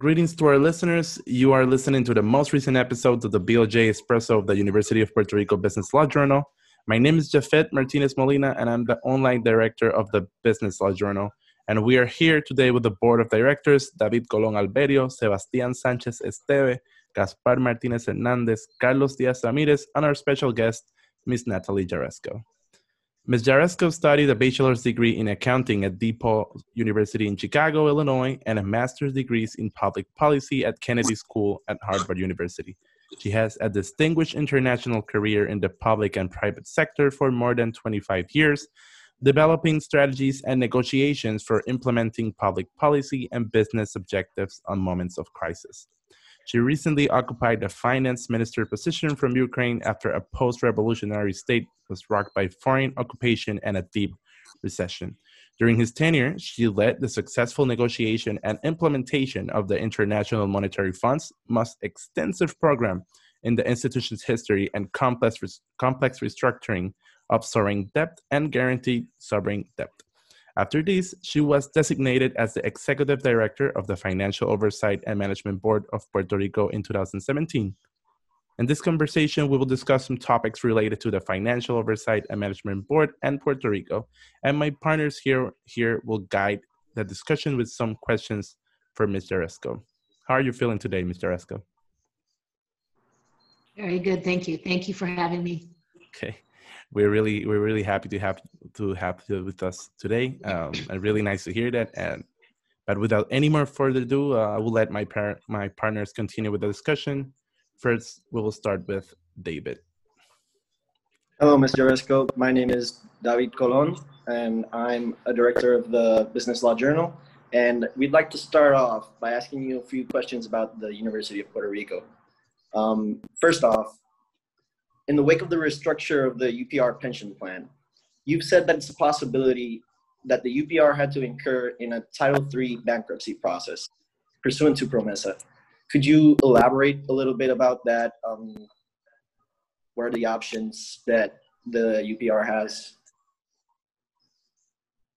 Greetings to our listeners. You are listening to the most recent episode of the BLJ Espresso of the University of Puerto Rico Business Law Journal. My name is Jafet Martinez Molina, and I'm the online director of the Business Law Journal. And we are here today with the board of directors David Colon Alberio, Sebastián Sánchez Esteve, Gaspar Martinez Hernandez, Carlos Diaz Ramirez, and our special guest, Ms. Natalie Jaresko. Ms. Jaresko studied a bachelor's degree in accounting at DePaul University in Chicago, Illinois, and a master's degrees in public policy at Kennedy School at Harvard University. She has a distinguished international career in the public and private sector for more than 25 years, developing strategies and negotiations for implementing public policy and business objectives on moments of crisis. She recently occupied the finance minister position from Ukraine after a post revolutionary state was rocked by foreign occupation and a deep recession. During his tenure, she led the successful negotiation and implementation of the International Monetary Fund's most extensive program in the institution's history and complex, complex restructuring of sovereign debt and guaranteed sovereign debt. After this, she was designated as the executive director of the Financial Oversight and Management Board of Puerto Rico in 2017. In this conversation, we will discuss some topics related to the Financial Oversight and Management Board and Puerto Rico, and my partners here, here will guide the discussion with some questions for Mr. Esco. How are you feeling today, Mr. Esco? Very good, thank you. Thank you for having me. Okay we're really we're really happy to have to have you with us today. Um, and really nice to hear that. And but without any more further ado, uh, I will let my par- my partners continue with the discussion. First, we will start with David. Hello, Mr. Resco. My name is David Colon, and I'm a director of the Business Law Journal. And we'd like to start off by asking you a few questions about the University of Puerto Rico. Um, first off, in the wake of the restructure of the UPR pension plan, you've said that it's a possibility that the UPR had to incur in a Title III bankruptcy process pursuant to PROMESA. Could you elaborate a little bit about that? Um, what are the options that the UPR has?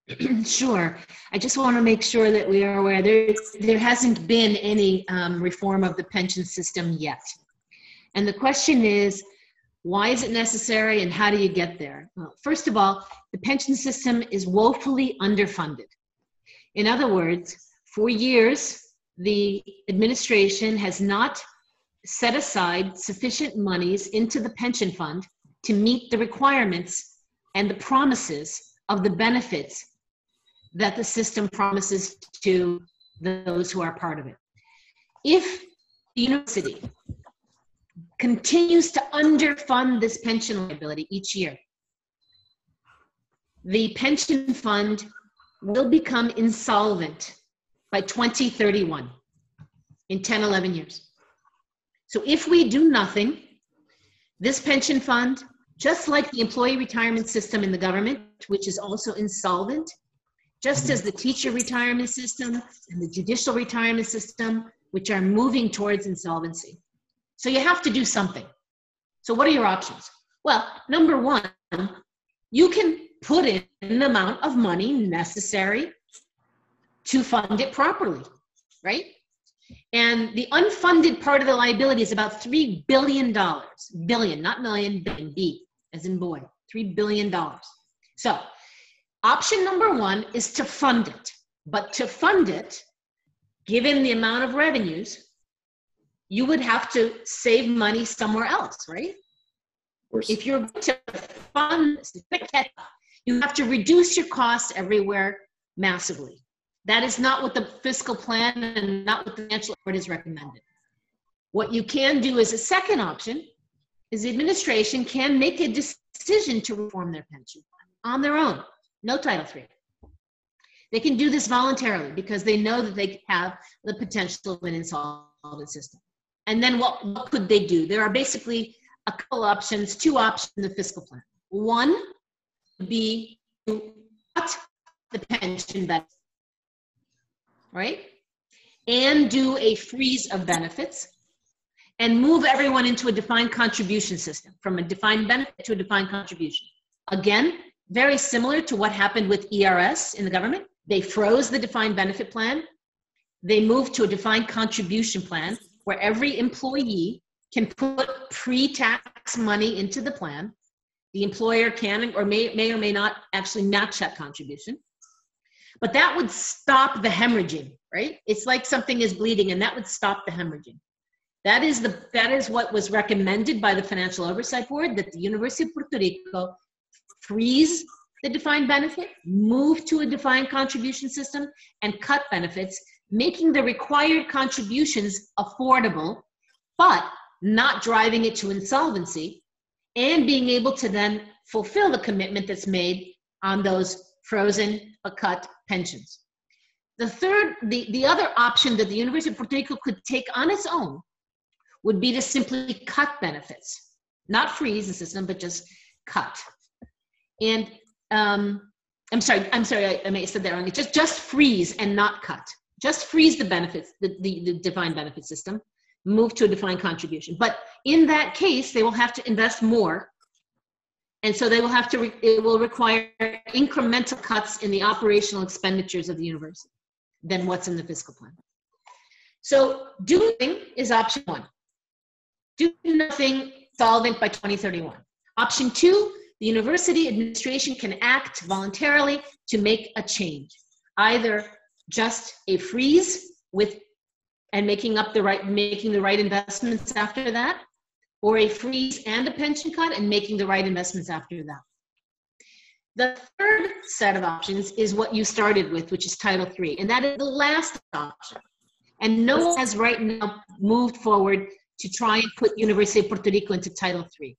Sure. I just want to make sure that we are aware there, there hasn't been any um, reform of the pension system yet. And the question is why is it necessary and how do you get there? Well, first of all, the pension system is woefully underfunded. In other words, for years, the administration has not set aside sufficient monies into the pension fund to meet the requirements and the promises of the benefits that the system promises to those who are part of it. If the university continues to underfund this pension liability each year. The pension fund will become insolvent by 2031 in 10, 11 years. So if we do nothing, this pension fund, just like the employee retirement system in the government, which is also insolvent, just as the teacher retirement system and the judicial retirement system, which are moving towards insolvency. So you have to do something. So what are your options? Well, number one, you can put in an amount of money necessary to fund it properly, right? And the unfunded part of the liability is about $3 billion. Billion, not million, billion, B, as in boy, $3 billion. So, option number one is to fund it. But to fund it, given the amount of revenues, you would have to save money somewhere else, right? If you're going to fund, you have to reduce your costs everywhere massively. That is not what the fiscal plan and not what the financial report is recommended. What you can do as a second option is the administration can make a decision to reform their pension on their own, no Title III. They can do this voluntarily because they know that they have the potential of an insolvent system. And then what, what could they do? There are basically a couple options, two options in the fiscal plan. One would be to cut the pension benefits, right? And do a freeze of benefits and move everyone into a defined contribution system from a defined benefit to a defined contribution. Again, very similar to what happened with ERS in the government. They froze the defined benefit plan they moved to a defined contribution plan where every employee can put pre-tax money into the plan. The employer can or may, may or may not actually match that contribution. But that would stop the hemorrhaging, right? It's like something is bleeding and that would stop the hemorrhaging. That is the that is what was recommended by the Financial Oversight Board that the University of Puerto Rico freeze the defined benefit, move to a defined contribution system, and cut benefits, making the required contributions affordable, but not driving it to insolvency, and being able to then fulfill the commitment that's made on those frozen but cut pensions. The third, the, the other option that the University of Puerto Rico could take on its own would be to simply cut benefits, not freeze the system, but just cut. And um, I'm sorry, I'm sorry, I, I may have said that wrong. Just just freeze and not cut. Just freeze the benefits, the, the, the defined benefit system, move to a defined contribution. But in that case, they will have to invest more. And so they will have to, re- it will require incremental cuts in the operational expenditures of the university than what's in the fiscal plan. So doing is option one. Do nothing solvent by 2031. Option two, the university administration can act voluntarily to make a change. Either just a freeze with and making up the right making the right investments after that, or a freeze and a pension cut and making the right investments after that. The third set of options is what you started with, which is Title III, and that is the last option. And no one has right now moved forward to try and put University of Puerto Rico into Title III.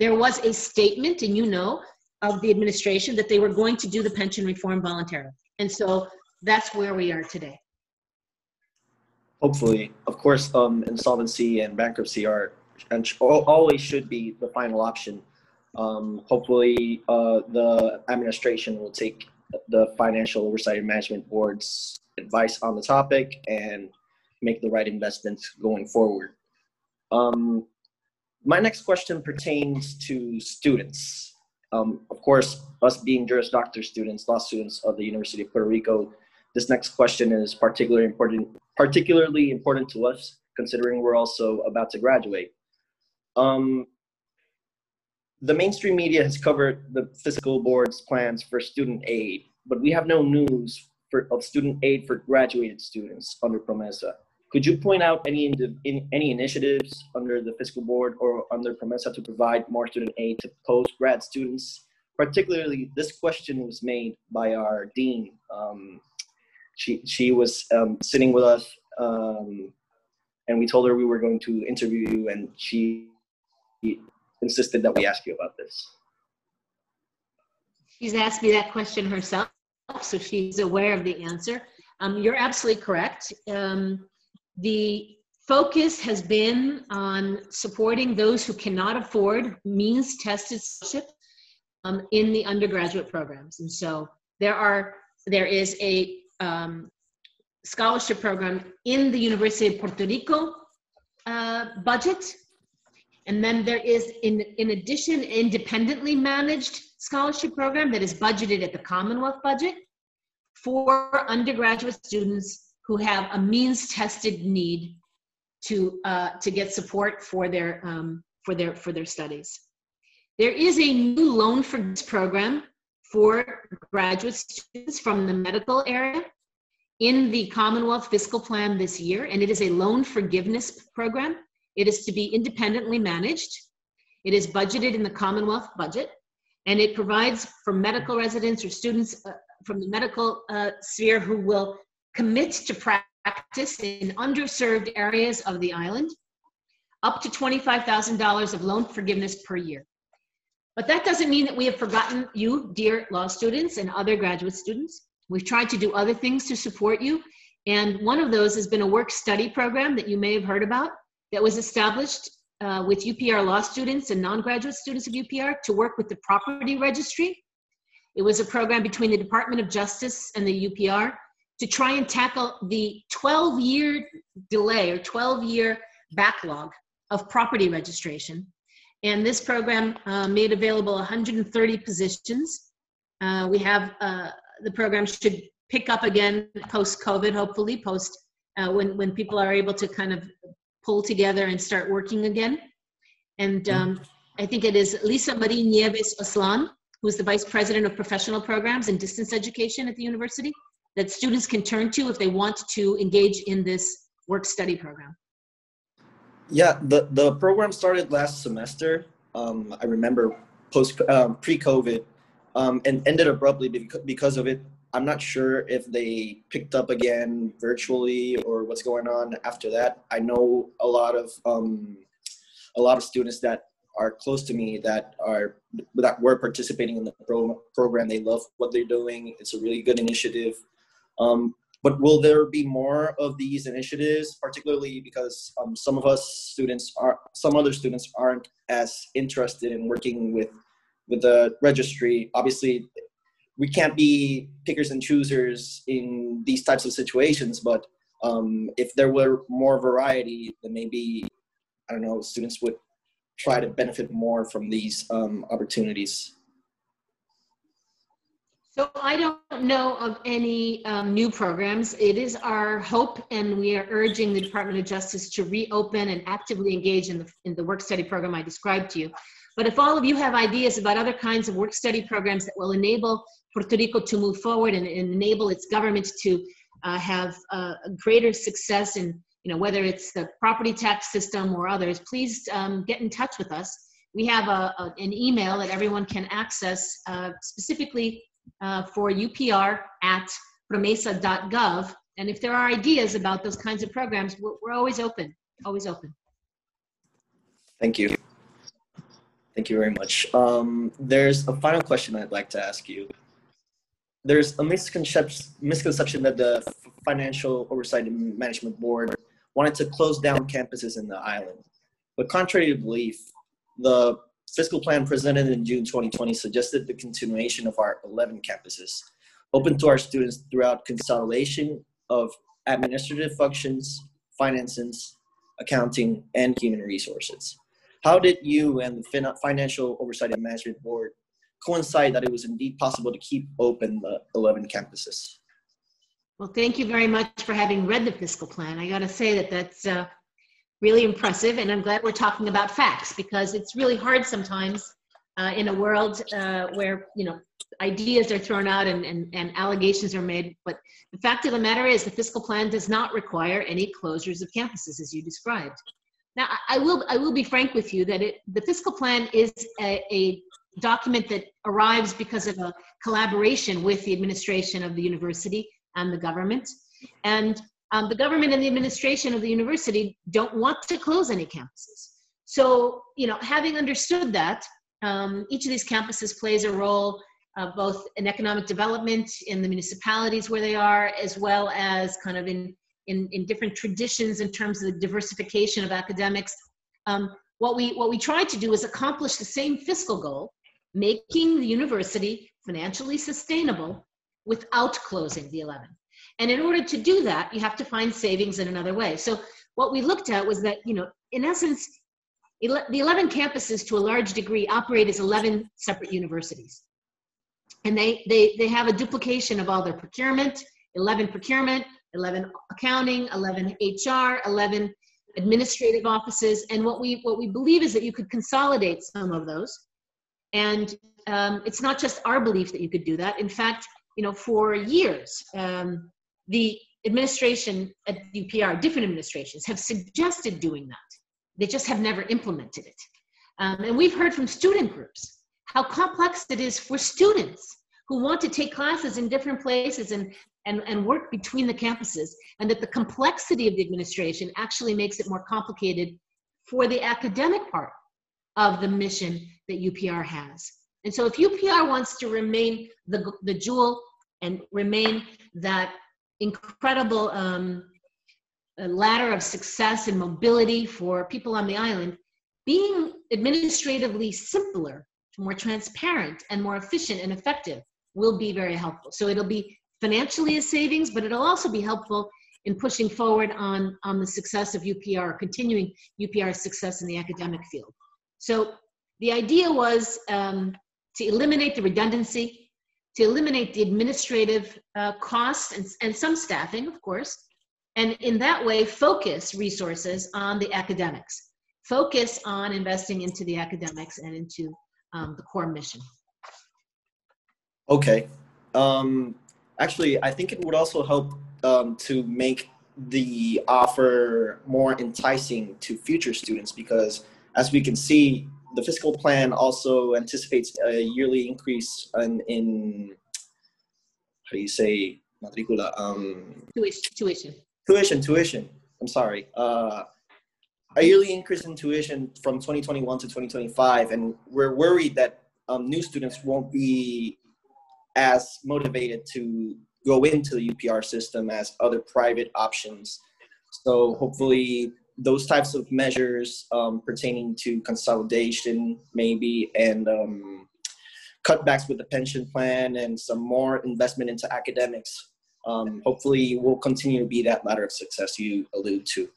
There was a statement, and you know, of the administration that they were going to do the pension reform voluntarily. And so that's where we are today. Hopefully, of course, um, insolvency and bankruptcy are and always should be the final option. Um, hopefully, uh, the administration will take the Financial Oversight and Management Board's advice on the topic and make the right investments going forward. Um, my next question pertains to students. Um, of course, us being Juris Doctor students, law students of the University of Puerto Rico, this next question is particularly important, particularly important to us, considering we're also about to graduate. Um, the mainstream media has covered the fiscal board's plans for student aid, but we have no news for, of student aid for graduated students under Promesa. Could you point out any in, any initiatives under the fiscal board or under Promesa to provide more student aid to post-grad students? Particularly, this question was made by our dean. Um, she she was um, sitting with us, um, and we told her we were going to interview you, and she insisted that we ask you about this. She's asked me that question herself, so she's aware of the answer. Um, you're absolutely correct. Um, the focus has been on supporting those who cannot afford means tested scholarship um, in the undergraduate programs. And so there are there is a um, scholarship program in the University of Puerto Rico uh, budget. And then there is, in, in addition, independently managed scholarship program that is budgeted at the Commonwealth budget for undergraduate students who have a means tested need to uh, to get support for their um, for their for their studies. There is a new loan forgiveness program for graduate students from the medical area in the Commonwealth fiscal plan this year, and it is a loan forgiveness program. It is to be independently managed. It is budgeted in the Commonwealth budget, and it provides for medical residents or students uh, from the medical uh, sphere who will commit to practice in underserved areas of the island, up to $25,000 of loan forgiveness per year. But that doesn't mean that we have forgotten you, dear law students and other graduate students. We've tried to do other things to support you. And one of those has been a work study program that you may have heard about that was established uh, with UPR law students and non-graduate students of UPR to work with the property registry. It was a program between the Department of Justice and the UPR to try and tackle the 12 year delay or 12 year backlog of property registration. And this program uh, made available 130 positions. Uh, we have uh, the program should pick up again post COVID, hopefully, post uh, when when people are able to kind of pull together and start working again. And um, I think it is Lisa Marie Nieves Oslan, who is the vice president of professional programs and distance education at the university, that students can turn to if they want to engage in this work study program. Yeah, the, the program started last semester. Um, I remember post um, pre-COVID, um, and ended abruptly because of it. I'm not sure if they picked up again virtually or what's going on after that. I know a lot of um, a lot of students that are close to me that are that were participating in the pro- program. They love what they're doing. It's a really good initiative. Um, but will there be more of these initiatives, particularly because um, some of us students are, some other students aren't as interested in working with with the registry? Obviously, we can't be pickers and choosers in these types of situations, but um, if there were more variety, then maybe I don't know, students would try to benefit more from these um, opportunities. So I don't know of any um, new programs. It is our hope, and we are urging the Department of Justice to reopen and actively engage in the, in the work study program I described to you. But if all of you have ideas about other kinds of work study programs that will enable Puerto Rico to move forward and, and enable its government to uh, have uh, greater success in, you know, whether it's the property tax system or others, please um, get in touch with us. We have a, a, an email that everyone can access uh, specifically uh, for UPR at promesa.gov. And if there are ideas about those kinds of programs, we're, we're always open, always open. Thank you. Thank you very much. Um, there's a final question I'd like to ask you. There's a misconception, misconception that the Financial Oversight and Management Board wanted to close down campuses in the island. But contrary to belief, the fiscal plan presented in June 2020 suggested the continuation of our 11 campuses, open to our students throughout consolidation of administrative functions, finances, accounting, and human resources. How did you and the Financial Oversight and Management Board coincide that it was indeed possible to keep open the 11 campuses? Well, thank you very much for having read the fiscal plan. I got to say that that's uh, really impressive, and I'm glad we're talking about facts because it's really hard sometimes uh, in a world uh, where you know ideas are thrown out and, and, and allegations are made. But the fact of the matter is, the fiscal plan does not require any closures of campuses, as you described. Now, I will I will be frank with you that it, the fiscal plan is a, a document that arrives because of a collaboration with the administration of the university and the government. And um, the government and the administration of the university don't want to close any campuses. So, you know, having understood that, um, each of these campuses plays a role uh, both in economic development in the municipalities where they are, as well as kind of in, in, in different traditions in terms of the diversification of academics. Um, what, we, what we try to do is accomplish the same fiscal goal, making the university financially sustainable without closing the 11. And in order to do that, you have to find savings in another way. So what we looked at was that, you know, in essence, the 11 campuses to a large degree operate as 11 separate universities. And they, they, they have a duplication of all their procurement, 11 procurement, 11 accounting, 11 HR, 11 administrative offices. And what we, what we believe is that you could consolidate some of those. And um, it's not just our belief that you could do that. In fact, you know, for years, um, the administration at UPR, different administrations, have suggested doing that. They just have never implemented it. Um, and we've heard from student groups how complex it is for students who want to take classes in different places and, and, and work between the campuses, and that the complexity of the administration actually makes it more complicated for the academic part of the mission that UPR has. And so if UPR wants to remain the, the jewel and remain that incredible um, ladder of success and mobility for people on the island, being administratively simpler, more transparent, and more efficient and effective will be very helpful. So it'll be financially a savings, but it'll also be helpful in pushing forward on, on the success of UPR, continuing UPR's success in the academic field. So the idea was um, to eliminate the redundancy to eliminate the administrative uh, costs and, and some staffing, of course, and in that way focus resources on the academics. Focus on investing into the academics and into um, the core mission. Okay. Um, actually i think it would also help um, to make the offer more enticing to future students because as we can see the fiscal plan also anticipates a yearly increase in, in how do you say matricula um, tuition tuition. Tuition tuition. I'm sorry. Uh, a yearly increase in tuition from 2021 to 2025 and we're worried that um, new students won't be as motivated to go into the UPR system as other private options. So hopefully those types of measures um, pertaining to consolidation maybe and um, cutbacks with the pension plan and some more investment into academics um, hopefully will continue to be that ladder of success you allude to.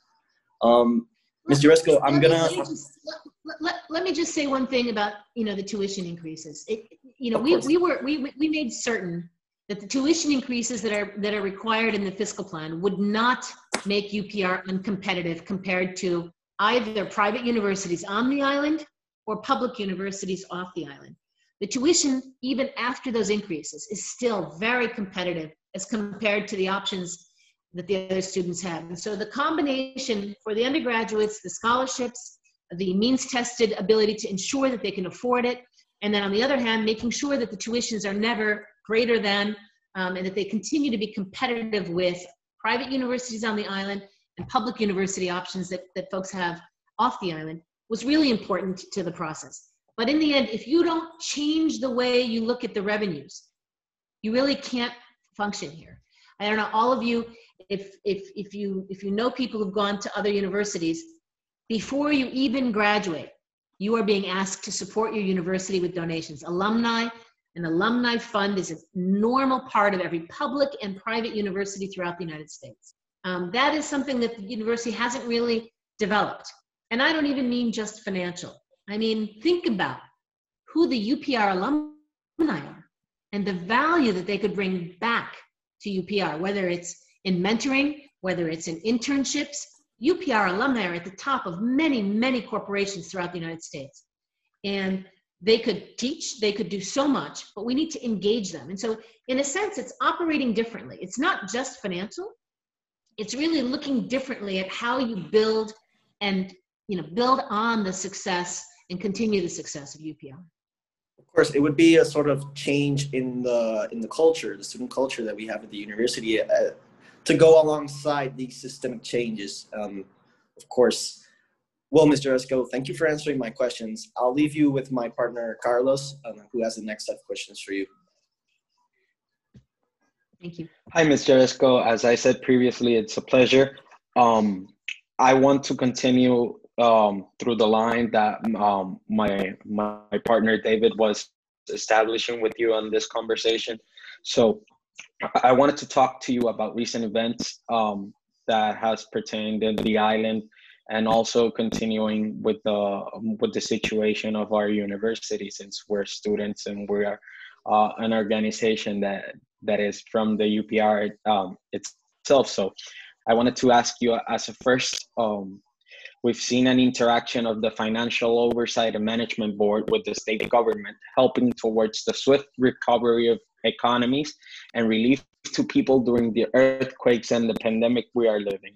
Um, Mr. Resco, I'm gonna. Let me, just, let, let, let me just say one thing about you know the tuition increases. It, you know, we, we were we we made certain that the tuition increases that are that are required in the fiscal plan would not make UPR uncompetitive compared to either private universities on the island or public universities off the island. The tuition, even after those increases, is still very competitive as compared to the options that the other students have. And so the combination for the undergraduates, the scholarships, the means tested ability to ensure that they can afford it, and then on the other hand, making sure that the tuitions are never greater than, um, and that they continue to be competitive with private universities on the island and public university options that, that folks have off the island was really important to the process. But in the end, if you don't change the way you look at the revenues, you really can't function here. I don't know, all of you, if, if, if, you, if you know people who've gone to other universities, before you even graduate, you are being asked to support your university with donations. Alumni an alumni fund is a normal part of every public and private university throughout the United States. Um, that is something that the university hasn't really developed. And I don't even mean just financial. I mean, think about who the UPR alumni are and the value that they could bring back to UPR, whether it's in mentoring, whether it's in internships. UPR alumni are at the top of many, many corporations throughout the United States. And they could teach they could do so much but we need to engage them. And so in a sense it's operating differently. It's not just financial. It's really looking differently at how you build and you know build on the success and continue the success of upr of course it would be a sort of change in the in the culture the student culture that we have at the university uh, to go alongside these systemic changes. Um, of course well, Mr. Esco, thank you for answering my questions. I'll leave you with my partner, Carlos, um, who has the next set of questions for you. Thank you. Hi, Mr. Esco. As I said previously, it's a pleasure. Um, I want to continue um, through the line that um, my my partner David was establishing with you on this conversation. So, I wanted to talk to you about recent events um, that has pertained in the island and also continuing with the with the situation of our university since we're students and we're uh, an organization that that is from the UPR um, itself. So I wanted to ask you as a first, um, we've seen an interaction of the Financial Oversight and Management Board with the state government helping towards the swift recovery of economies and relief to people during the earthquakes and the pandemic we are living.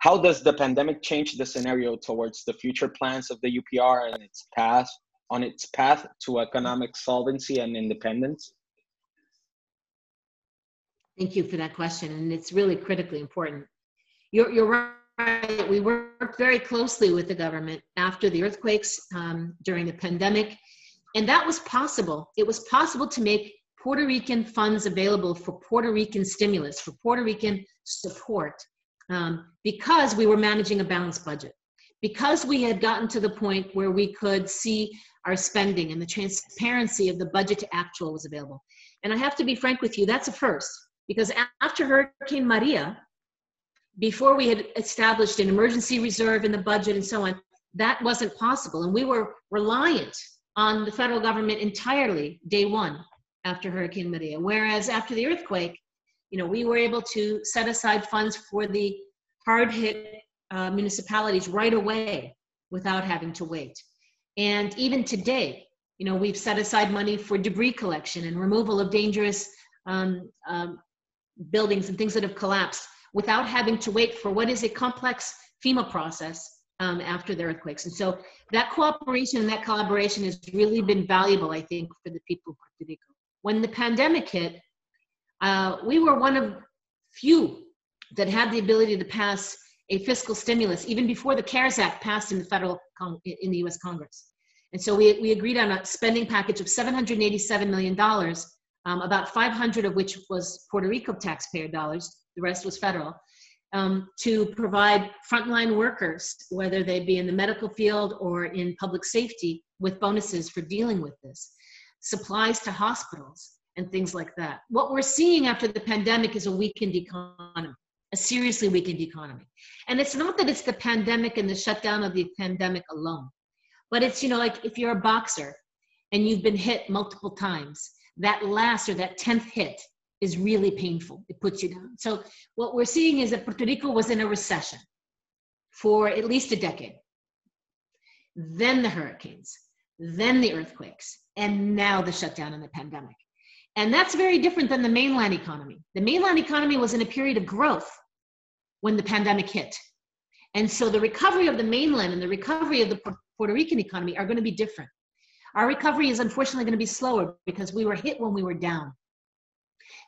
How does the pandemic change the scenario towards the future plans of the UPR and its path on its path to economic solvency and independence? Thank you for that question, and it's really critically important. You're, you're right. We worked very closely with the government after the earthquakes um, during the pandemic, and that was possible. It was possible to make Puerto Rican funds available for Puerto Rican stimulus, for Puerto Rican support um, because we were managing a balanced budget, because we had gotten to the point where we could see our spending and the transparency of the budget to actual was available. And I have to be frank with you, that's a first, because after Hurricane Maria, before we had established an emergency reserve in the budget and so on, that wasn't possible. And we were reliant on the federal government entirely day one after Hurricane Maria. Whereas after the earthquake, you know, we were able to set aside funds for the hard hit uh, municipalities right away without having to wait. And even today, you know, we've set aside money for debris collection and removal of dangerous um, um, buildings and things that have collapsed without having to wait for what is a complex FEMA process um, after the earthquakes. And so that cooperation and that collaboration has really been valuable, I think, for the people of Puerto Rico. When the pandemic hit, uh, we were one of few that had the ability to pass a fiscal stimulus even before the CARES Act passed in the federal in the U.S. Congress. And so we, we agreed on a spending package of $787 million, um, about 500 of which was Puerto Rico taxpayer dollars. The rest was federal um, to provide frontline workers, whether they be in the medical field or in public safety, with bonuses for dealing with this, supplies to hospitals, and things like that. What we're seeing after the pandemic is a weakened economy, a seriously weakened economy. And it's not that it's the pandemic and the shutdown of the pandemic alone, but it's, you know, like if you're a boxer and you've been hit multiple times, that last or that 10th hit is really painful. It puts you down. So what we're seeing is that Puerto Rico was in a recession for at least a decade. Then the hurricanes, then the earthquakes, and now the shutdown and the pandemic. And that's very different than the mainland economy. The mainland economy was in a period of growth when the pandemic hit. And so the recovery of the mainland and the recovery of the Puerto Rican economy are going to be different. Our recovery is unfortunately going to be slower because we were hit when we were down.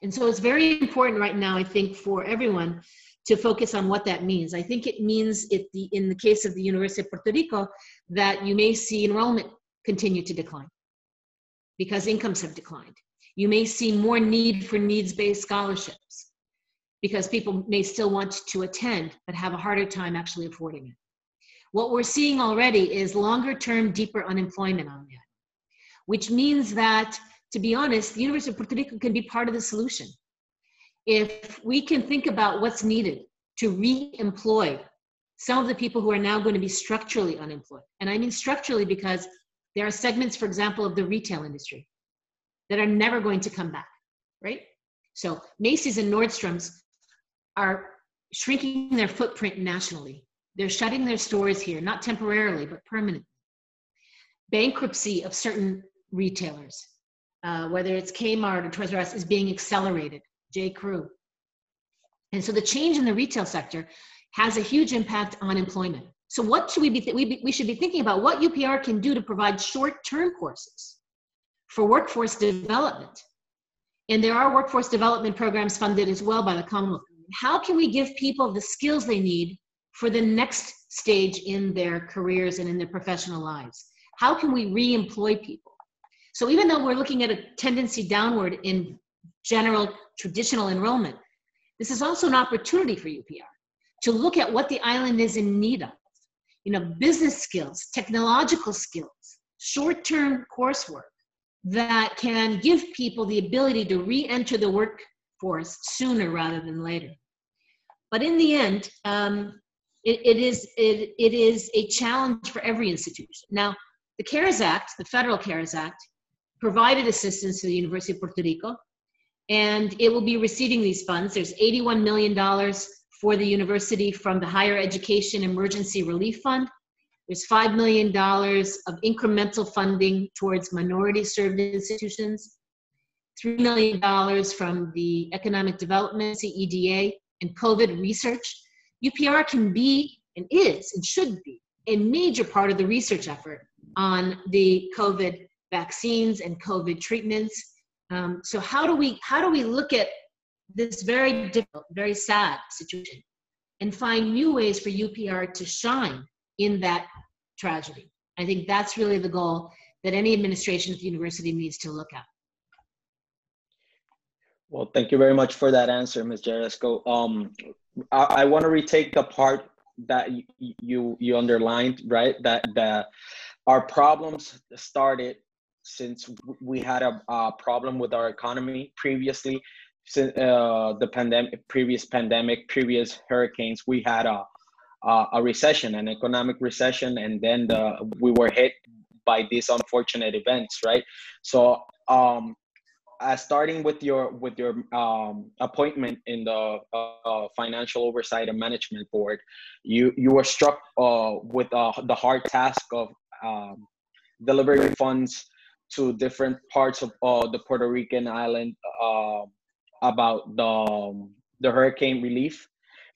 And so it's very important right now, I think, for everyone to focus on what that means. I think it means, if the, in the case of the University of Puerto Rico, that you may see enrollment continue to decline because incomes have declined. You may see more need for needs based scholarships because people may still want to attend but have a harder time actually affording it. What we're seeing already is longer term, deeper unemployment on that, which means that to be honest, the University of Puerto Rico can be part of the solution. If we can think about what's needed to re-employ some of the people who are now going to be structurally unemployed. And I mean structurally because there are segments, for example, of the retail industry that are never going to come back, right? So Macy's and Nordstrom's are shrinking their footprint nationally. They're shutting their stores here, not temporarily, but permanently. Bankruptcy of certain retailers uh, whether it's Kmart or Toys R Us, is being accelerated. J. Crew. And so the change in the retail sector has a huge impact on employment. So what should we be, th- we, be we should be thinking about what UPR can do to provide short-term courses for workforce development. And there are workforce development programs funded as well by the Commonwealth. How can we give people the skills they need for the next stage in their careers and in their professional lives? How can we re-employ people? So even though we're looking at a tendency downward in general traditional enrollment, this is also an opportunity for UPR to look at what the island is in need of. You know, business skills, technological skills, short-term coursework that can give people the ability to re-enter the workforce sooner rather than later. But in the end, um, it, it, is, it, it is a challenge for every institution. Now, the CARES Act, the federal CARES Act, provided assistance to the University of Puerto Rico, and it will be receiving these funds. There's $81 million for the university from the Higher Education Emergency Relief Fund. There's $5 million of incremental funding towards minority served institutions, $3 million from the Economic Development, CEDA, and COVID research. UPR can be and is and should be a major part of the research effort on the COVID vaccines and COVID treatments. Um, so how do we how do we look at this very difficult, very sad situation and find new ways for UPR to shine in that tragedy? I think that's really the goal that any administration at the university needs to look at. Well, thank you very much for that answer, Ms. Jaresko. Um, I, I want to retake the part that you, you underlined, right? That that our problems started since we had a, a problem with our economy previously since uh, the pandemic previous pandemic previous hurricanes we had a, a, a recession an economic recession and then the, we were hit by these unfortunate events right so um, uh, starting with your with your um, appointment in the uh, financial oversight and management board, you you were struck uh, with uh, the hard task of um, delivering funds to different parts of uh, the Puerto Rican island uh, about the um, the hurricane relief.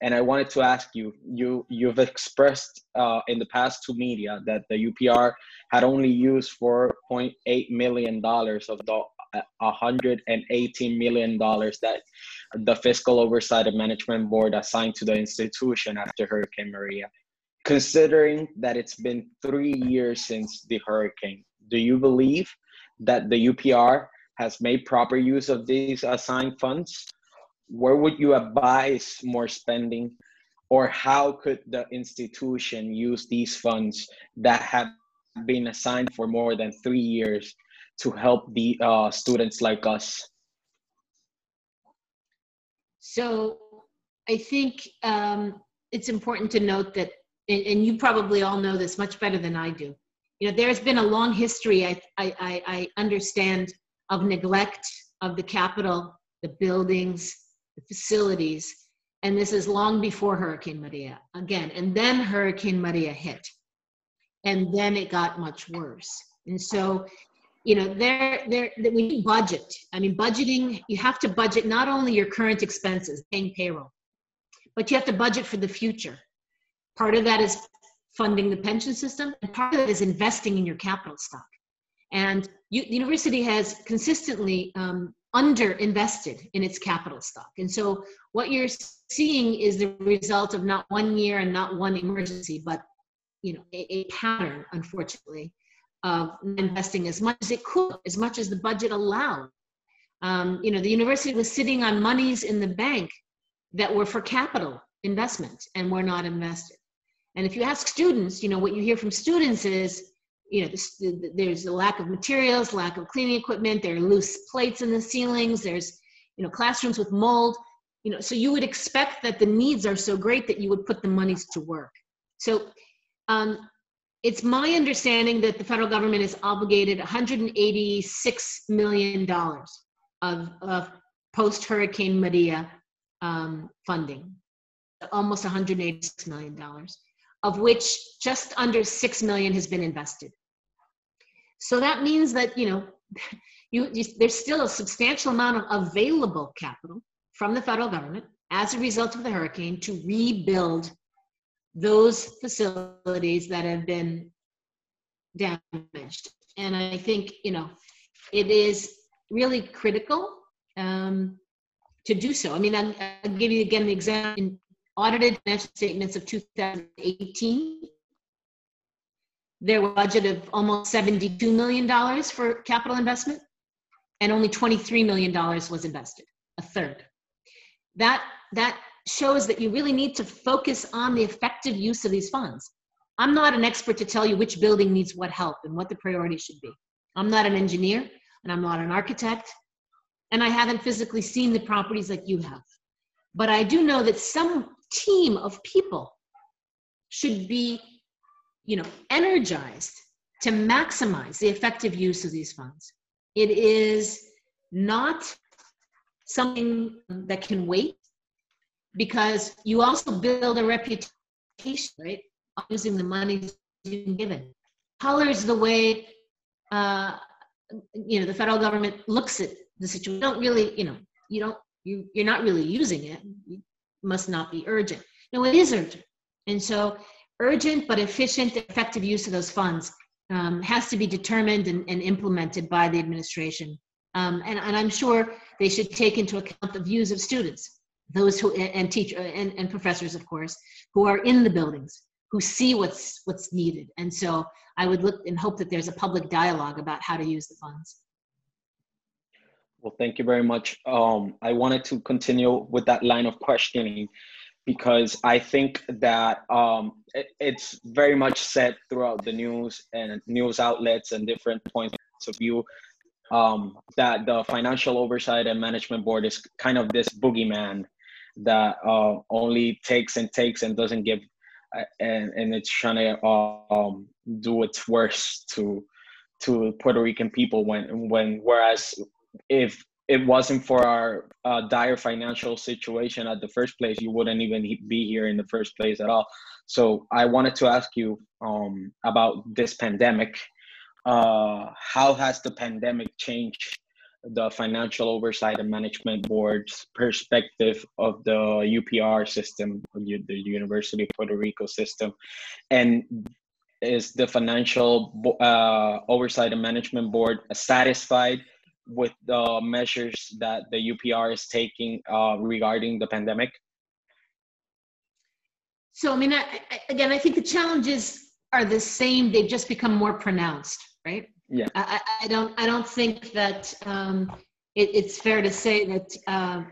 And I wanted to ask you, you you've expressed uh, in the past to media that the UPR had only used 4.8 million dollars of the 118 million dollars that the Fiscal Oversight and Management Board assigned to the institution after Hurricane Maria. Considering that it's been three years since the hurricane, do you believe that the UPR has made proper use of these assigned funds? Where would you advise more spending? Or how could the institution use these funds that have been assigned for more than three years to help the uh, students like us? So I think um, it's important to note that, and, and, you probably all know this much better than I do. You know, there's been a long history, I, I, I understand, of neglect of the capital, the buildings, the facilities, and this is long before Hurricane Maria. Again. And then Hurricane Maria hit, and then it got much worse. And so you know there there we need budget. I mean budgeting you have to budget not only your current expenses paying payroll but you have to budget for the future. Part of that is funding the pension system and part of it is investing in your capital stock. And you, the university has consistently um, under invested in its capital stock and so what you're seeing is the result of not one year and not one emergency but you know a, a pattern unfortunately of investing as much as it could, as much as the budget allowed. Um, you know, the university was sitting on monies in the bank that were for capital investment and were not invested. And if you ask students, you know, what you hear from students is, you know, this, there's a lack of materials, lack of cleaning equipment, there are loose plates in the ceilings, there's, you know, classrooms with mold, you know, so you would expect that the needs are so great that you would put the monies to work. So um, it's my understanding that the federal government is obligated 186 million dollars of, of post Hurricane Maria um, funding, almost 186 million dollars, of which just under six million has been invested. So that means that you know, you, you there's still a substantial amount of available capital from the federal government as a result of the hurricane to rebuild those facilities that have been damaged. And I think, you know, it is really critical um, to do so. I mean, I'll, I'll give you again the example in audited financial statements of 2018. A budget of almost $72 million for capital investment, and only $23 million was invested, a third. That, that shows that you really need to focus on the effective use of these funds. I'm not an expert to tell you which building needs what help and what the priority should be. I'm not an engineer and I'm not an architect, and I haven't physically seen the properties like you have. But I do know that some team of people should be, you know, energized to maximize the effective use of these funds. It is not something that can wait because you also build a reputation, right? Using the money you've been given. Colors the way, uh, you know, the federal government looks at the situation. You don't really, you know, you don't, you, you're not really using it. It must not be urgent. No, it is urgent. And so urgent but efficient, effective use of those funds um, has to be determined and, and, implemented by the administration. Um, and, and, I'm sure they should take into account the views of students those who and teachers and, and professors of course who are in the buildings who see what's what's needed. And so i would look and hope that there's a public dialogue about how to use the funds. Well thank you very much. Um, i wanted to continue with that line of questioning because i think that um, it, it's very much said throughout the news and news outlets and different points of view um, that the financial oversight and management board is kind of this boogeyman that uh, only takes and takes and doesn't give, uh, and and it's trying to um, do its worst to to Puerto Rican people when when whereas if it wasn't for our uh, dire financial situation at the first place, you wouldn't even be here in the first place at all. So I wanted to ask you um, about this pandemic. Uh, how has the pandemic changed the Financial Oversight and Management Board's perspective of the UPR system, the University of Puerto Rico system, and is the Financial uh, Oversight and Management Board satisfied with the measures that the UPR is taking uh, regarding the pandemic? So, I mean, I, I, again, I think the challenges are the same. They've just become more pronounced, right? Yeah. I, I don't. I don't think that um, it, it's fair to say that uh,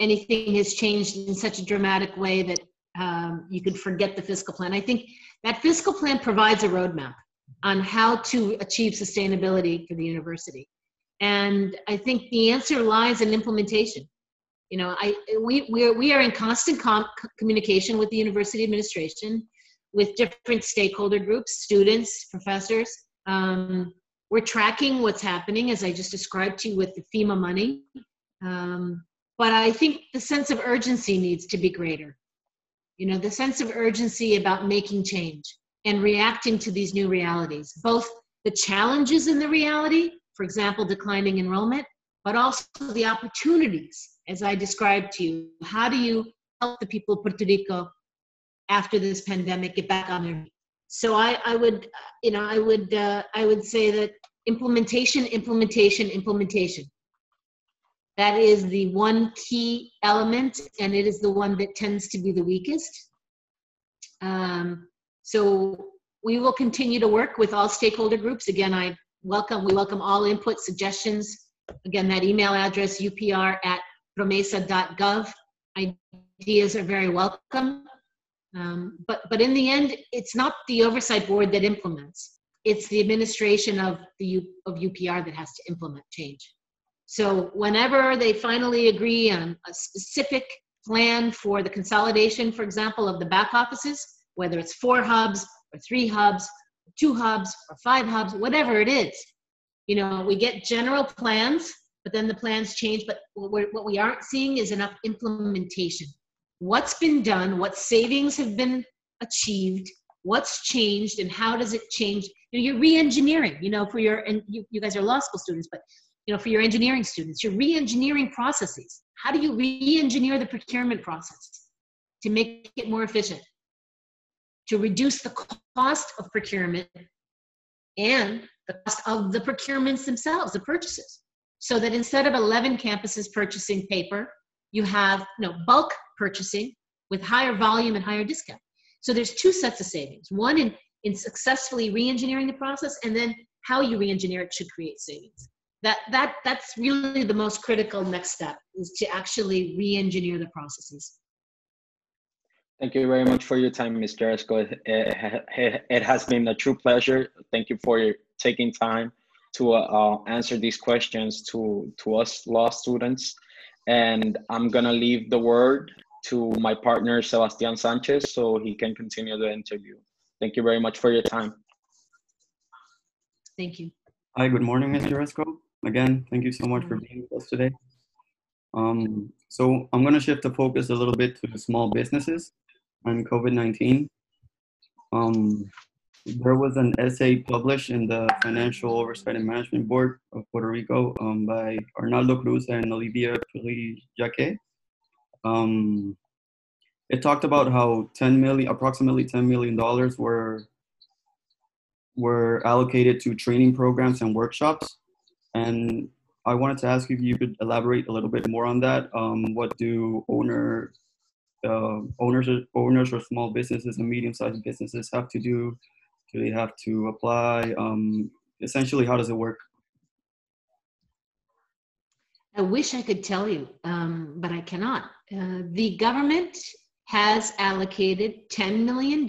anything has changed in such a dramatic way that um, you could forget the fiscal plan. I think that fiscal plan provides a roadmap on how to achieve sustainability for the university. And I think the answer lies in implementation. You know, I, we, we, are, we are in constant com- communication with the university administration, with different stakeholder groups, students, professors. Um, we're tracking what's happening, as I just described to you with the FEMA money. Um, but I think the sense of urgency needs to be greater. You know, the sense of urgency about making change and reacting to these new realities, both the challenges in the reality for example, declining enrollment, but also the opportunities, as I described to you. How do you help the people of Puerto Rico after this pandemic get back on their feet? So I, I would, you know, I would, uh, I would say that implementation, implementation, implementation. That is the one key element, and it is the one that tends to be the weakest. Um, so we will continue to work with all stakeholder groups. Again, I welcome, we welcome all input, suggestions. Again, that email address, upr at promesa.gov. Ideas are very welcome. Um, but, but in the end, it's not the oversight board that implements. It's the administration of the U, of UPR that has to implement change. So whenever they finally agree on a specific plan for the consolidation, for example, of the back offices, whether it's four hubs or three hubs two hubs or five hubs, whatever it is. You know, we get general plans, but then the plans change. But what we aren't seeing is enough implementation. What's been done? What savings have been achieved? What's changed, and how does it change? You know, you're re-engineering. You know, for your and you, you guys are law school students, but you know, for your engineering students, you're re-engineering processes. How do you re-engineer the procurement process to make it more efficient? To reduce the cost of procurement and the cost of the procurements themselves, the purchases. So that instead of 11 campuses purchasing paper, you have you know, bulk purchasing with higher volume and higher discount. So there's two sets of savings. One in, in successfully re-engineering the process, and then how you re-engineer it should create savings. That, that, that's really the most critical next step is to actually re-engineer the processes. Thank you very much for your time, Ms. Jaresko. It, it, has been a true pleasure. Thank you for taking time to uh, answer these questions to, to us law students. And I'm gonna leave the word to my partner, Sebastian Sanchez, so he can continue the interview. Thank you very much for your time. Thank you. Hi, good morning, Ms. Jaresko. Again, thank you so much for being with us today. Um, so I'm gonna shift the focus a little bit to the small businesses on COVID-19. Um, there was an essay published in the Financial Oversight and Management Board of Puerto Rico um, by Arnaldo Cruz and Olivia Puri-Jacquet. Um, it talked about how 10 million, approximately 10 million dollars were were allocated to training programs and workshops. And I wanted to ask if you could elaborate a little bit more on that. Um, what do owner uh, owners owners or small businesses and medium-sized businesses have to do? Do they have to apply? Um, essentially, how does it work? I wish I could tell you, um, but I cannot. Uh, the government has allocated $10 million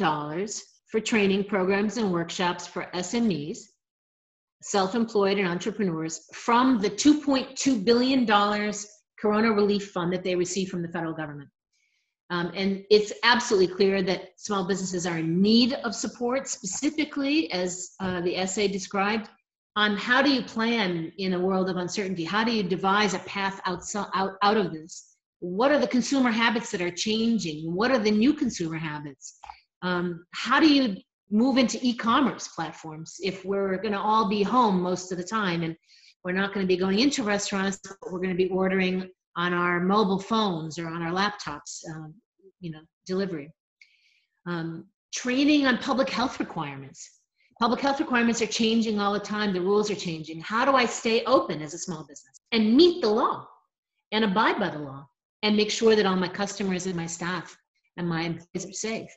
for training programs and workshops for SMEs, self employed and entrepreneurs, from the $2.2 billion Corona Relief Fund that they receive from the federal government. Um, and it's absolutely clear that small businesses are in need of support, specifically, as uh, the essay described, on how do you plan in a world of uncertainty? How do you devise a path outside, out, out of this? What are the consumer habits that are changing? What are the new consumer habits? Um, how do you move into e-commerce platforms if we're going to all be home most of the time and we're not going to be going into restaurants but we're going to be ordering on our mobile phones or on our laptops um, you know delivery. Um, training on public health requirements. Public health requirements are changing all the time. The rules are changing. How do i stay open as a small business and meet the law and abide by the law and make sure that all my customers and my staff and my employees are safe?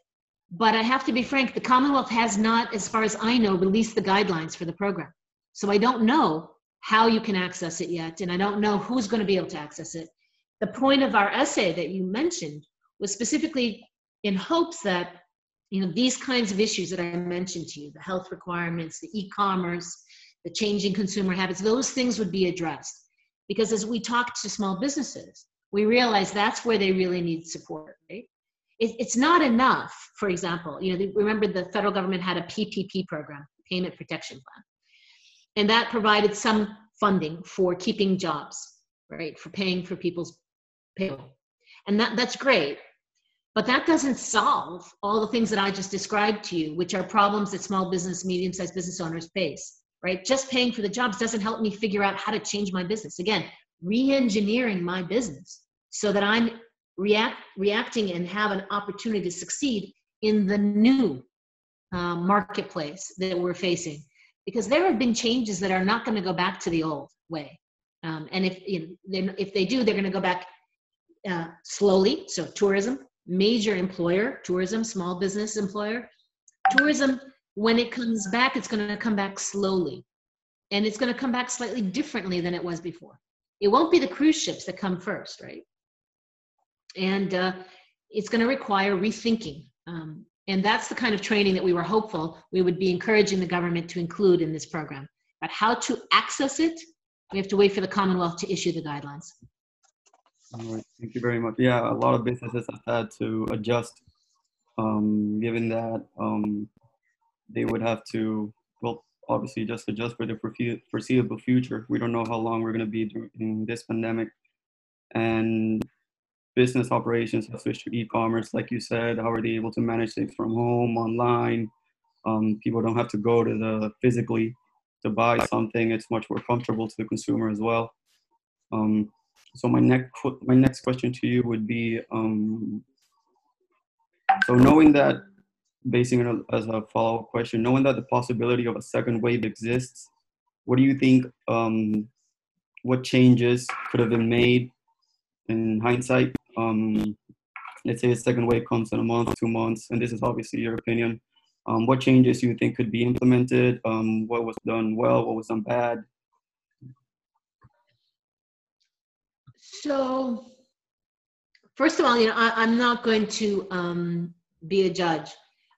But I have to be frank, the Commonwealth has not, as far as I know, released the guidelines for the program. So I don't know how you can access it yet, and I don't know who's going to be able to access it. The point of our essay that you mentioned was specifically in hopes that you know these kinds of issues that I mentioned to you, the health requirements, the e-commerce, the changing consumer habits, those things would be addressed. Because as we talk to small businesses, we realize that's where they really need support, right? it, it's not enough. For example, you know, remember the federal government had a PPP program, Payment Protection Plan, and that provided some funding for keeping jobs, right, for paying for people's payroll, and that that's great. But that doesn't solve all the things that I just described to you, which are problems that small business, medium sized business owners face, right? Just paying for the jobs doesn't help me figure out how to change my business. Again, re engineering my business so that I'm react, reacting and have an opportunity to succeed in the new uh, marketplace that we're facing because there have been changes that are not going to go back to the old way. Um, and if you know, if they do they're going to go back uh, slowly. So tourism major employer tourism small business employer. Tourism when it comes back it's going to come back slowly. And it's going to come back slightly differently than it was before. It won't be the cruise ships that come first right? And uh, it's going to require rethinking. Um, and that's the kind of training that we were hopeful we would be encouraging the government to include in this program. But how to access it, we have to wait for the Commonwealth to issue the guidelines. All right, thank you very much. Yeah, a lot of businesses have had to adjust, um, given that um, they would have to, well, obviously just adjust for the foreseeable future. We don't know how long we're going to be in this pandemic. And business operations have switched to e-commerce, like you said. How are they able to manage things from home, online? Um, people don't have to go to the physically to buy something. It's much more comfortable to the consumer as well. Um, so my next my next question to you would be: um, so knowing that, basing it as a follow-up question, knowing that the possibility of a second wave exists, what do you think? Um, what changes could have been made in hindsight um, let's say a second wave comes in a month, two months, and this is obviously your opinion. Um, what changes do you think could be implemented? Um, what was done well? What was done bad? So, first of all, you know, I, am not going to um, be a judge.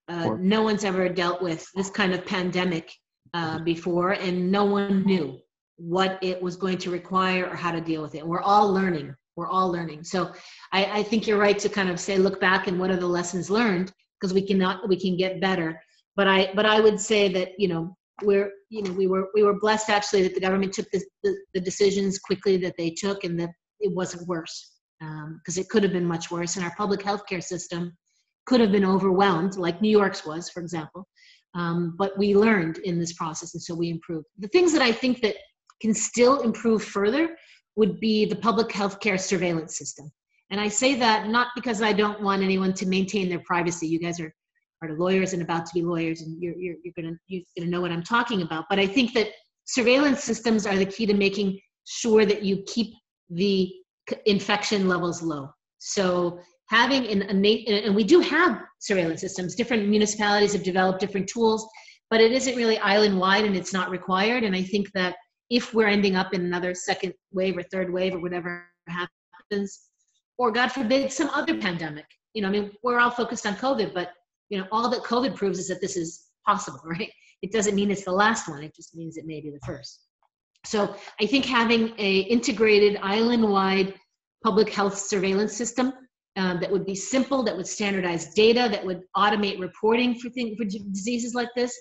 Uh, no one's ever dealt with this kind of pandemic uh, before, and no one knew what it was going to require or how to deal with it. We're all learning we're all learning. So I, I think you're right to kind of say, look back and what are the lessons learned because we cannot we can get better. But I but I would say that you know we're you know we were we were blessed actually that the government took the, the, the decisions quickly that they took and that it wasn't worse because um, it could have been much worse and our public health care system could have been overwhelmed like new york's was for example um, but we learned in this process and so we improved the things that i think that can still improve further would be the public health care surveillance system. And I say that not because I don't want anyone to maintain their privacy. You guys are, are lawyers and about to be lawyers, and you're, you're, you're gonna, you're gonna know what I'm talking about. But I think that surveillance systems are the key to making sure that you keep the infection levels low. So having an innate, and we do have surveillance systems, different municipalities have developed different tools, but it isn't really island wide and it's not required. And I think that if we're ending up in another second wave or third wave or whatever happens, or God forbid, some other pandemic. You know, I mean, we're all focused on COVID, but you know, all that COVID proves is that this is possible, right? It doesn't mean it's the last one. It just means it may be the first. So I think having a integrated island-wide public health surveillance system um, that would be simple, that would standardize data, that would automate reporting for things for diseases like this,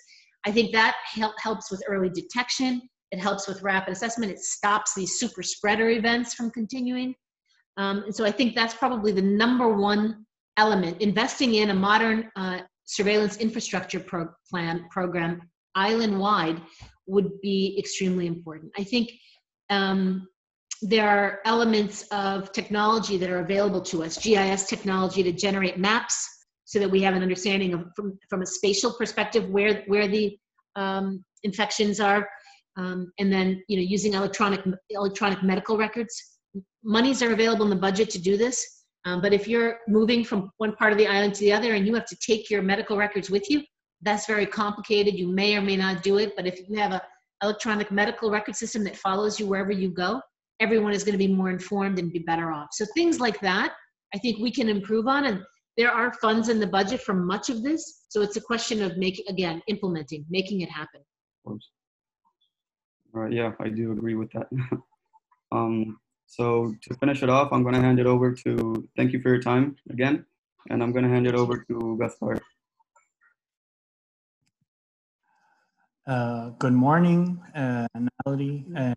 I think that help, helps with early detection. It helps with rapid assessment. It stops these super spreader events from continuing. Um, and so I think that's probably the number one element. Investing in a modern uh, surveillance infrastructure pro- plan program island wide would be extremely important. I think um, there are elements of technology that are available to us GIS technology to generate maps so that we have an understanding of from, from a spatial perspective where, where the um, infections are. Um, and then you know using electronic electronic medical records monies are available in the budget to do this um, but if you're moving from one part of the island to the other and you have to take your medical records with you that's very complicated you may or may not do it but if you have a electronic medical record system that follows you wherever you go everyone is going to be more informed and be better off. So things like that, I think we can improve on. And there are funds in the budget for much of this. So it's a question of making, again, implementing, making it happen. Right, yeah, I do agree with that. um, so to finish it off, I'm going to hand it over to, thank you for your time again. And I'm going to hand it over to Gaspar. Uh, good morning, uh, Natalie. Uh,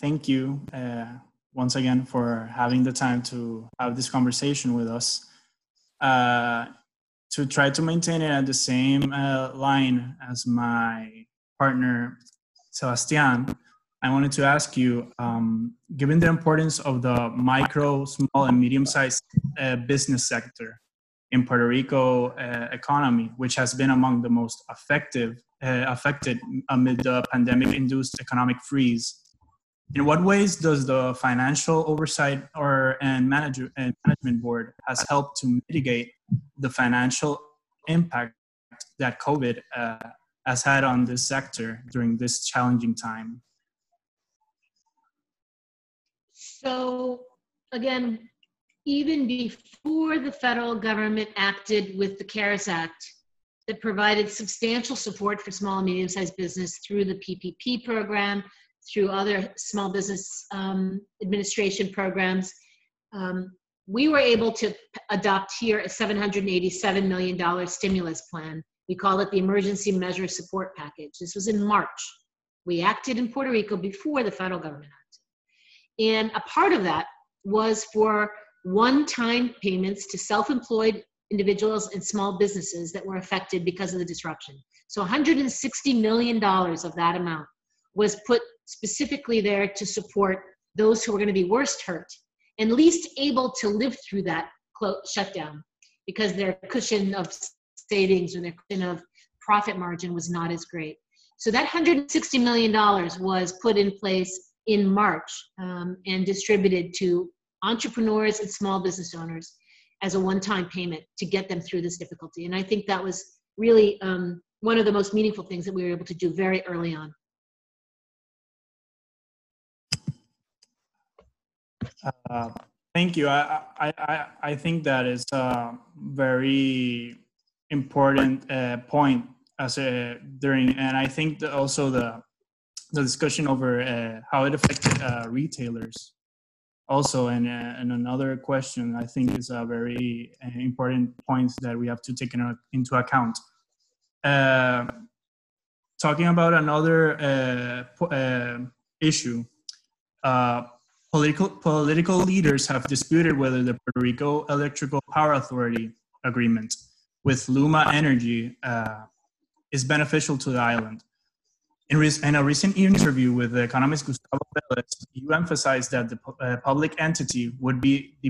thank you uh, once again for having the time to have this conversation with us. Uh, to try to maintain it at the same uh, line as my partner, Sebastian, I wanted to ask you, um, given the importance of the micro, small, and medium-sized business sector in Puerto Rico economy, which has been among the most effective uh, affected amid the pandemic induced economic freeze. In what ways does the financial oversight or and, manager, and management board has helped to mitigate the financial impact that COVID uh, has had on this sector during this challenging time? So, again, even before the federal government acted with the CARES Act, that provided substantial support for small and medium sized business through the PPP program, through other small business um, administration programs. Um, we were able to adopt here a $787 million stimulus plan. We call it the Emergency Measure Support Package. This was in March. We acted in Puerto Rico before the federal government acted. And a part of that was for one time payments to self employed individuals and small businesses that were affected because of the disruption. So $160 million of that amount was put specifically there to support those who were going to be worst hurt and least able to live through that shutdown because their cushion of savings or their cushion of profit margin was not as great. So that $160 million was put in place in March um, and distributed to entrepreneurs and small business owners as a one-time payment to get them through this difficulty. And I think that was really um, one of the most meaningful things that we were able to do very early on. Uh, thank you. I, I, I, I think that is a very important uh, point as a, during, and I think also the the discussion over uh, how it affected uh, retailers also and, uh, and another question i think is a very uh, important point that we have to take in, into account. Uh, talking about another uh, uh issue uh, political political leaders have disputed whether the puerto rico electrical power authority agreement with luma energy is beneficial to the island in, in, a recent interview with the economist Gustavo Velez, you emphasized that the uh, public entity would be uh,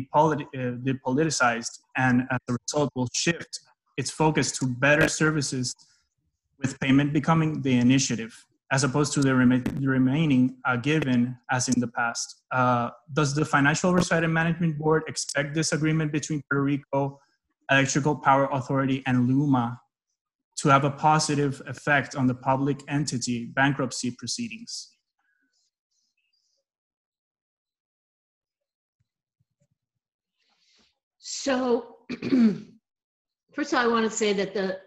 depoliticized and as a result will shift its focus to better services with payment becoming the initiative as opposed to the, rem- the remaining uh, given as in the past. Uh, does the Financial Oversight and Management Board expect this agreement between Puerto Rico Electrical Power Authority and LUMA to have a positive effect on the public entity bankruptcy proceedings. So, first of all, I want to say that the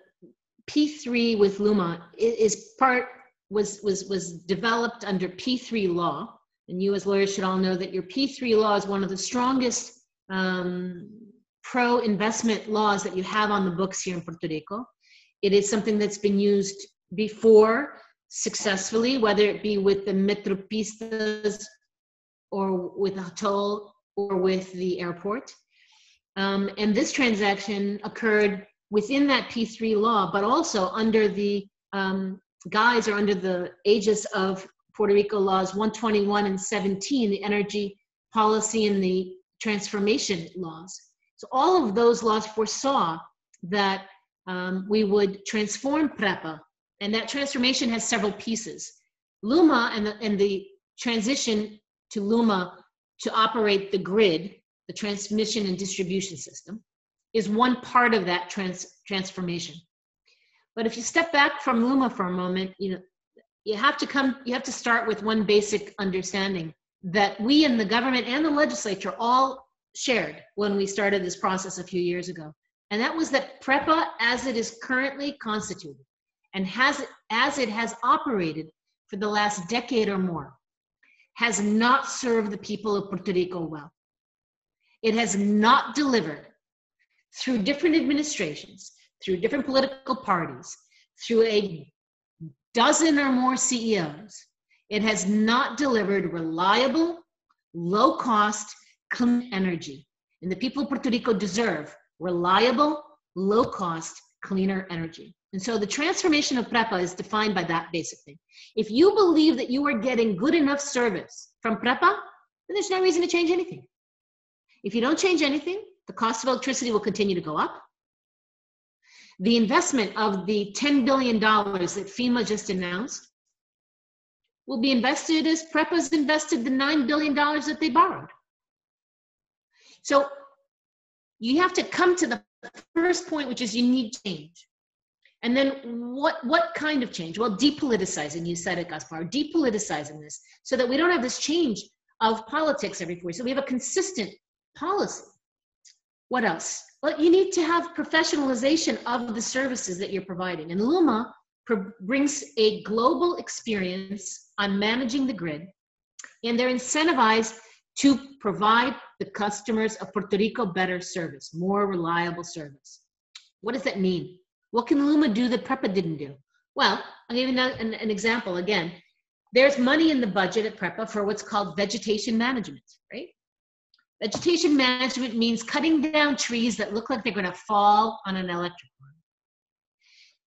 P3 with Luma is part was was was developed under P3 law, and you as lawyers should all know that your P3 law is one of the strongest um, pro-investment laws that you have on the books here in Puerto Rico. It is something that's been used before successfully, whether it be with the Metropistas or with a toll or with the airport. Um, and this transaction occurred within that P3 law, but also under the um, guise or under the aegis of Puerto Rico laws 121 and 17, the energy policy and the transformation laws. So all of those laws foresaw that um, we would transform PREPA, and that transformation has several pieces. LUMA and the, and the transition to LUMA to operate the grid, the transmission and distribution system, is one part of that trans, transformation. But if you step back from LUMA for a moment, you know, you have to come, you have to start with one basic understanding that we in the government and the legislature all shared when we started this process a few years ago. And that was that PREPA, as it is currently constituted and has, as it has operated for the last decade or more, has not served the people of Puerto Rico well. It has not delivered through different administrations, through different political parties, through a dozen or more CEOs, it has not delivered reliable, low cost, clean energy. And the people of Puerto Rico deserve reliable, low cost, cleaner energy. And so the transformation of PREPA is defined by that basic thing. If you believe that you are getting good enough service from PREPA, then there's no reason to change anything. If you don't change anything, the cost of electricity will continue to go up. The investment of the $10 billion that FEMA just announced will be invested as PREPA's invested the $9 billion that they borrowed. So you have to come to the first point, which is you need change. And then what, what kind of change? Well, depoliticizing, you said it, Gaspar, depoliticizing this so that we don't have this change of politics every four years. So we have a consistent policy. What else? Well, you need to have professionalization of the services that you're providing. And Luma brings a global experience on managing the grid, and they're incentivized to provide the customers of Puerto Rico better service, more reliable service. What does that mean? What can Luma do that PREPA didn't do? Well, I'll give you an, an example again. There's money in the budget at PREPA for what's called vegetation management, right? Vegetation management means cutting down trees that look like they're going to fall on an electric line.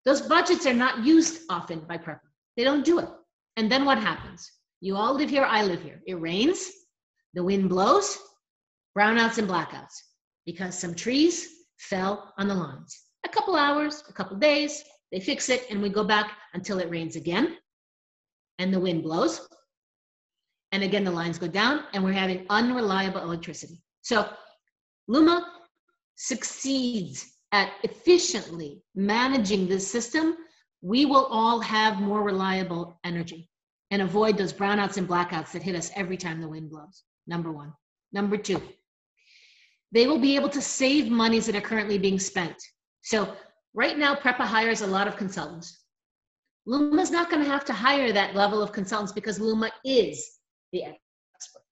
Those budgets are not used often by PREPA. They don't do it. And then what happens? You all live here, I live here. It rains, the wind blows, brownouts and blackouts because some trees fell on the lines. A couple hours, a couple days, they fix it, and we go back until it rains again and the wind blows and again, the lines go down and we're having unreliable electricity. So Luma succeeds at efficiently managing this system. We will all have more reliable energy and avoid those brownouts and blackouts that hit us every time the wind blows. Number one. Number two, they will be able to save monies that are currently being spent. So right now, PREPA hires a lot of consultants. Luma is not going to have to hire that level of consultants because Luma is the expert.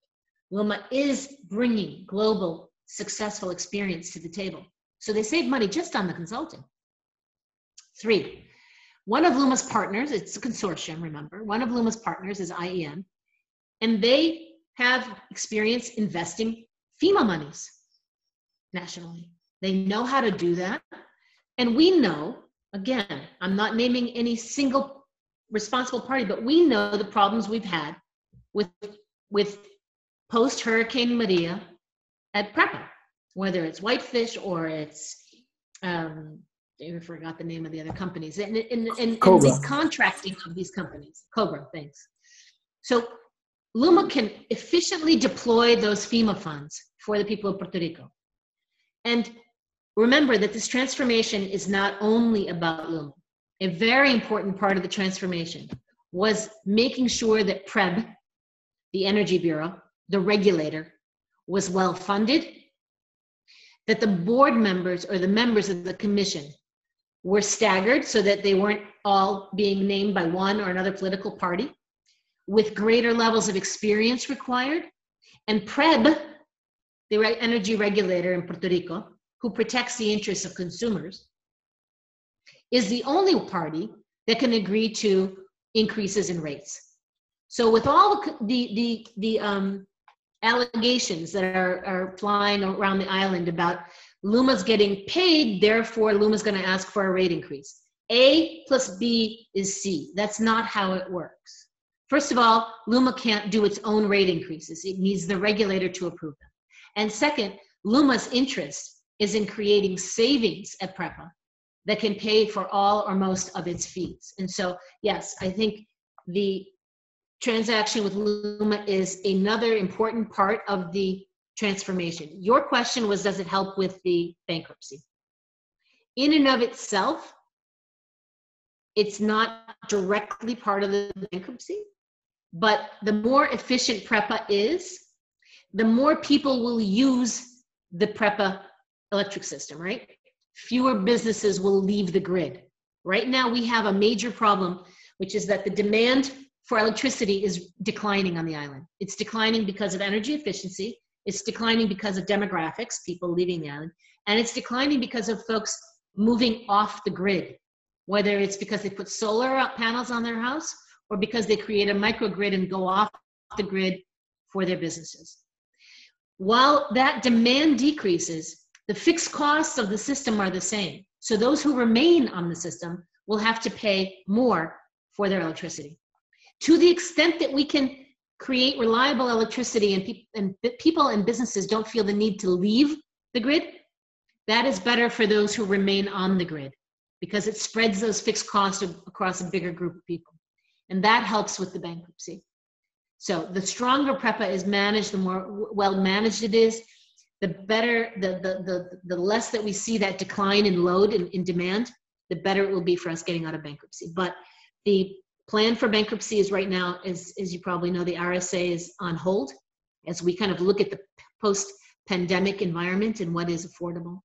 Luma is bringing global successful experience to the table. So they save money just on the consulting. Three, one of Luma's partners, it's a consortium, remember, one of Luma's partners is IEM, and they have experience investing FEMA monies nationally. They know how to do that. And we know, again, I'm not naming any single responsible party, but we know the problems we've had with with post Hurricane Maria at PREPA, whether it's Whitefish or it's um, I forgot the name of the other companies, and, and, and, and the contracting of these companies, Cobra, thanks. So Luma can efficiently deploy those FEMA funds for the people of Puerto Rico. And remember that this transformation is not only about Luma. A very important part of the transformation was making sure that PREB, the Energy Bureau, the regulator, was well funded, that the board members or the members of the commission were staggered so that they weren't all being named by one or another political party, with greater levels of experience required, and PREB, the energy regulator in Puerto Rico, who protects the interests of consumers, is the only party that can agree to increases in rates. So with all the the the um, allegations that are, are flying around the island about Luma's getting paid, therefore Luma's going to ask for a rate increase. A plus B is C. That's not how it works. First of all, Luma can't do its own rate increases. It needs the regulator to approve them. And second, Luma's interest is in creating savings at PREPA that can pay for all or most of its fees. And so, yes, I think the transaction with Luma is another important part of the transformation. Your question was, does it help with the bankruptcy? In and of itself, it's not directly part of the bankruptcy, but the more efficient PREPA is, the more people will use the PREPA electric system, right? Fewer businesses will leave the grid. Right now, we have a major problem, which is that the demand for electricity is declining on the island. It's declining because of energy efficiency, it's declining because of demographics, people leaving the island, and it's declining because of folks moving off the grid, whether it's because they put solar panels on their house or because they create a microgrid and go off the grid for their businesses. While that demand decreases, the fixed costs of the system are the same. So those who remain on the system will have to pay more for their electricity. To the extent that we can create reliable electricity and, pe- and people and businesses don't feel the need to leave the grid, that is better for those who remain on the grid because it spreads those fixed costs across a bigger group of people. And that helps with the bankruptcy. So the stronger PREPA is managed, the more well managed it is, the better, the, the, the, the less that we see that decline in load and in, demand, the better it will be for us getting out of bankruptcy. But the plan for bankruptcy is right now, as, as you probably know, the RSA is on hold as we kind of look at the post pandemic environment and what is affordable.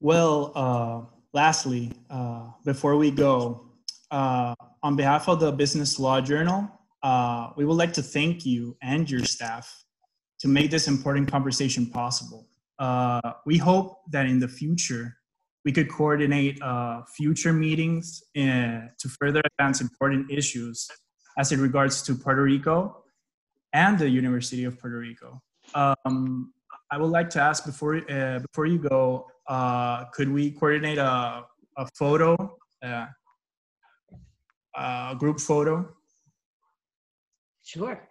Well, uh, lastly, uh, before we go, uh, on behalf of the Business Law Journal, uh, we would like to thank you and your staff to make this important conversation possible. Uh, we hope that in the future, we could coordinate uh, future meetings in, uh, to further advance important issues as it regards to Puerto Rico and the University of Puerto Rico. Um, I would like to ask before uh, before you go, uh, could we coordinate a, a photo, uh, group photo? Sure.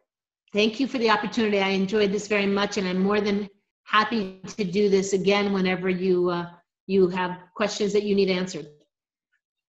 Thank you for the opportunity. I enjoyed this very much, and I'm more than happy to do this again whenever you uh, you have questions that you need answered.